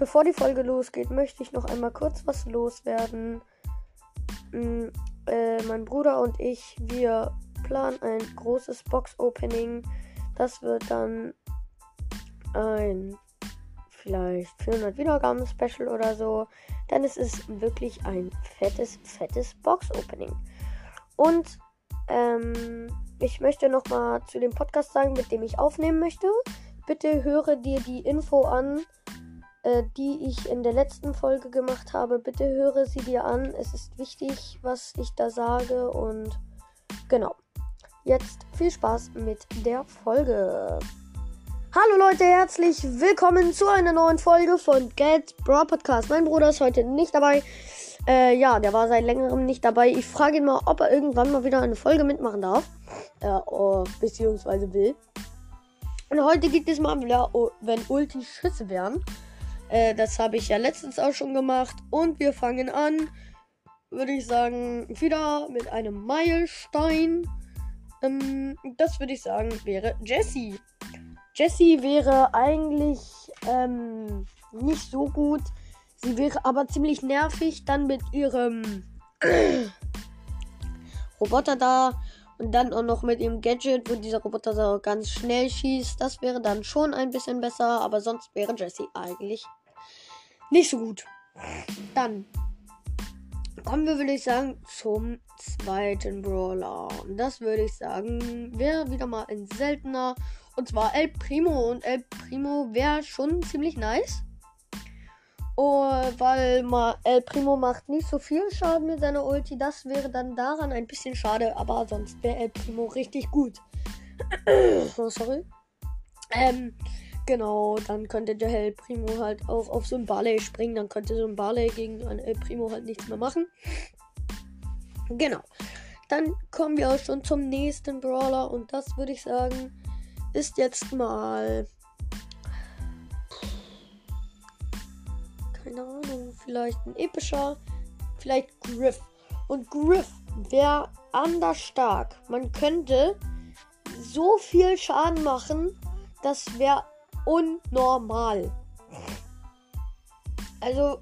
bevor die Folge losgeht, möchte ich noch einmal kurz was loswerden. Mm, äh, mein Bruder und ich, wir planen ein großes Box-Opening. Das wird dann ein vielleicht 400 Wiedergaben Special oder so. Denn es ist wirklich ein fettes, fettes Box-Opening. Und ähm, ich möchte nochmal zu dem Podcast sagen, mit dem ich aufnehmen möchte. Bitte höre dir die Info an, äh, die ich in der letzten Folge gemacht habe. Bitte höre sie dir an. Es ist wichtig, was ich da sage. Und genau. Jetzt viel Spaß mit der Folge. Hallo Leute, herzlich willkommen zu einer neuen Folge von Get Bra Podcast. Mein Bruder ist heute nicht dabei. Äh, ja, der war seit längerem nicht dabei. Ich frage ihn mal, ob er irgendwann mal wieder eine Folge mitmachen darf. Äh, oh, beziehungsweise will. Und heute geht es mal wieder, oh, wenn Ulti Schüsse wären. Äh, das habe ich ja letztens auch schon gemacht. Und wir fangen an, würde ich sagen, wieder mit einem Meilenstein. Ähm, das würde ich sagen, wäre Jessie. Jessie wäre eigentlich ähm, nicht so gut. Sie wäre aber ziemlich nervig dann mit ihrem Roboter da und dann auch noch mit ihrem Gadget, wo dieser Roboter so ganz schnell schießt. Das wäre dann schon ein bisschen besser, aber sonst wäre Jessie eigentlich nicht so gut. Dann kommen wir, würde ich sagen, zum zweiten Brawler. Und das würde ich sagen, wäre wieder mal ein seltener. Und zwar El Primo. Und El Primo wäre schon ziemlich nice. Oh, weil mal El Primo macht nicht so viel Schaden mit seiner Ulti. Das wäre dann daran ein bisschen schade. Aber sonst wäre El Primo richtig gut. oh, sorry. Ähm, Genau, dann könnte der El Primo halt auch auf so ein Barley springen. Dann könnte so ein Barley gegen ein El Primo halt nichts mehr machen. Genau. Dann kommen wir auch schon zum nächsten Brawler. Und das würde ich sagen, ist jetzt mal. Keine Ahnung, vielleicht ein epischer. Vielleicht Griff. Und Griff wäre anders stark. Man könnte so viel Schaden machen, das wäre unnormal. Also,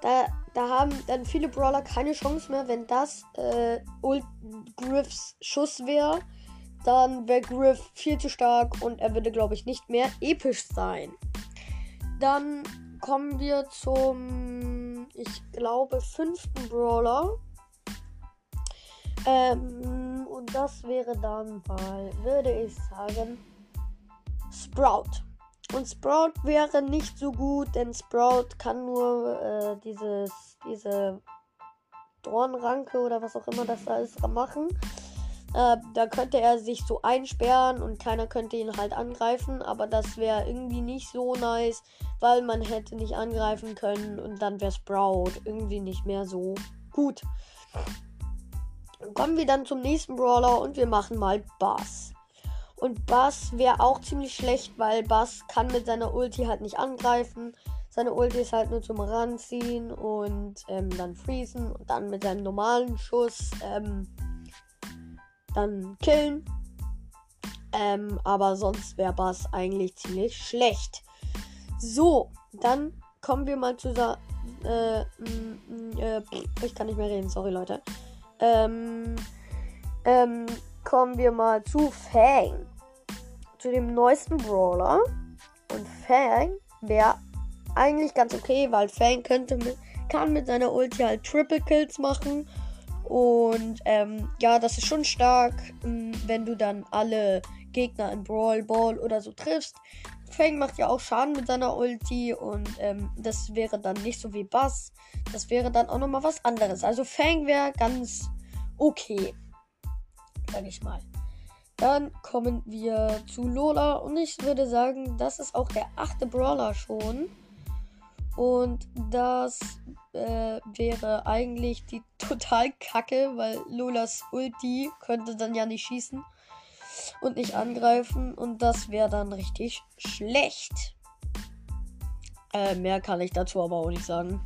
da, da haben dann viele Brawler keine Chance mehr, wenn das äh, Griffs Schuss wäre. Dann wäre Griff viel zu stark und er würde, glaube ich, nicht mehr episch sein. Dann kommen wir zum, ich glaube, fünften Brawler. Ähm, und das wäre dann mal, würde ich sagen, Sprout. Und Sprout wäre nicht so gut, denn Sprout kann nur äh, dieses, diese Dornranke oder was auch immer das da ist, machen. Äh, da könnte er sich so einsperren und keiner könnte ihn halt angreifen, aber das wäre irgendwie nicht so nice, weil man hätte nicht angreifen können und dann wäre Sprout irgendwie nicht mehr so gut. Kommen wir dann zum nächsten Brawler und wir machen mal Bass. Und Bass wäre auch ziemlich schlecht, weil Bass kann mit seiner Ulti halt nicht angreifen. Seine Ulti ist halt nur zum Ranziehen und ähm, dann freezen und dann mit seinem normalen Schuss ähm, dann killen. Ähm, aber sonst wäre Bass eigentlich ziemlich schlecht. So, dann kommen wir mal zu. Äh, äh, ich kann nicht mehr reden, sorry Leute. Ähm, ähm, kommen wir mal zu Fang zu dem neuesten Brawler. Und Fang wäre eigentlich ganz okay, weil Fang könnte mit, kann mit seiner Ulti halt Triple Kills machen. Und ähm, ja, das ist schon stark, ähm, wenn du dann alle Gegner in Brawl Ball oder so triffst. Fang macht ja auch Schaden mit seiner Ulti und ähm, das wäre dann nicht so wie Bass. Das wäre dann auch nochmal was anderes. Also Fang wäre ganz okay. Sag ich mal. Dann kommen wir zu Lola und ich würde sagen, das ist auch der achte Brawler schon. Und das äh, wäre eigentlich die total kacke, weil Lolas Ulti könnte dann ja nicht schießen und nicht angreifen. Und das wäre dann richtig schlecht. Äh, mehr kann ich dazu aber auch nicht sagen.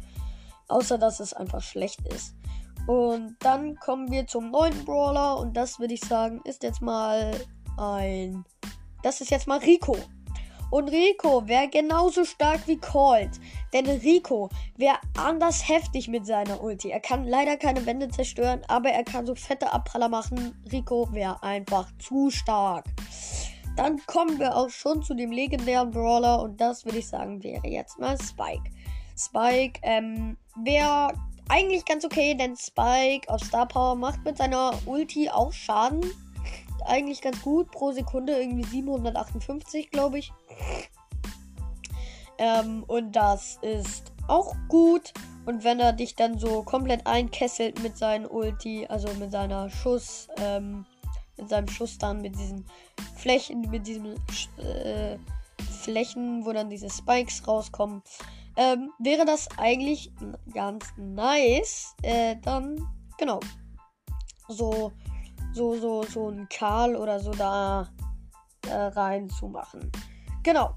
Außer dass es einfach schlecht ist. Und dann kommen wir zum neunten Brawler und das würde ich sagen, ist jetzt mal ein. Das ist jetzt mal Rico. Und Rico wäre genauso stark wie Colt. Denn Rico wäre anders heftig mit seiner Ulti. Er kann leider keine Wände zerstören, aber er kann so fette Abpraller machen. Rico wäre einfach zu stark. Dann kommen wir auch schon zu dem legendären Brawler und das würde ich sagen wäre jetzt mal Spike. Spike ähm, wäre eigentlich ganz okay, denn Spike auf Star Power macht mit seiner Ulti auch Schaden. Eigentlich ganz gut pro Sekunde, irgendwie 758, glaube ich. Ähm, und das ist auch gut. Und wenn er dich dann so komplett einkesselt mit seinem Ulti, also mit seiner Schuss, ähm, mit seinem Schuss dann, mit diesen Flächen, mit diesen äh, Flächen, wo dann diese Spikes rauskommen, ähm, wäre das eigentlich ganz nice. Äh, dann, genau. So, so, so, so ein Karl oder so da äh, rein zu machen. Genau.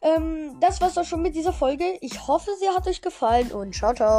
Ähm, das war's doch schon mit dieser Folge. Ich hoffe, sie hat euch gefallen und ciao, ciao.